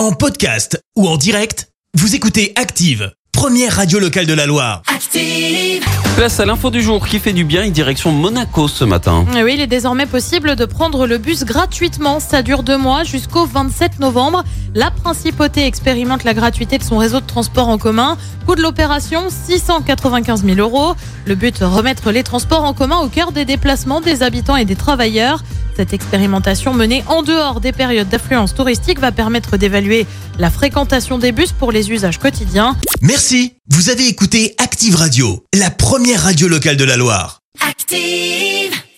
En podcast ou en direct, vous écoutez Active, première radio locale de la Loire. Active. Place à l'info du jour qui fait du bien et direction Monaco ce matin. Eh Oui, il est désormais possible de prendre le bus gratuitement. Ça dure deux mois jusqu'au 27 novembre. La principauté expérimente la gratuité de son réseau de transport en commun. Coût de l'opération 695 000 euros. Le but remettre les transports en commun au cœur des déplacements des habitants et des travailleurs. Cette expérimentation menée en dehors des périodes d'affluence touristique va permettre d'évaluer la fréquentation des bus pour les usages quotidiens. Merci, vous avez écouté Active Radio, la première radio locale de la Loire. Active.